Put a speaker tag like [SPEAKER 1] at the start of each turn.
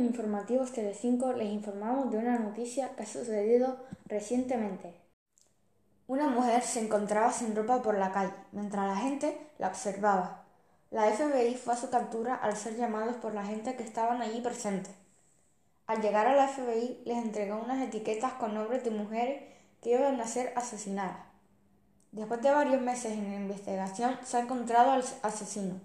[SPEAKER 1] informativos Telecinco les informamos de una noticia que ha sucedido recientemente. Una mujer se encontraba sin ropa por la calle, mientras la gente la observaba. La FBI fue a su captura al ser llamados por la gente que estaban allí presentes. Al llegar a la FBI les entregó unas etiquetas con nombres de mujeres que iban a ser asesinadas. Después de varios meses en la investigación se ha encontrado al asesino.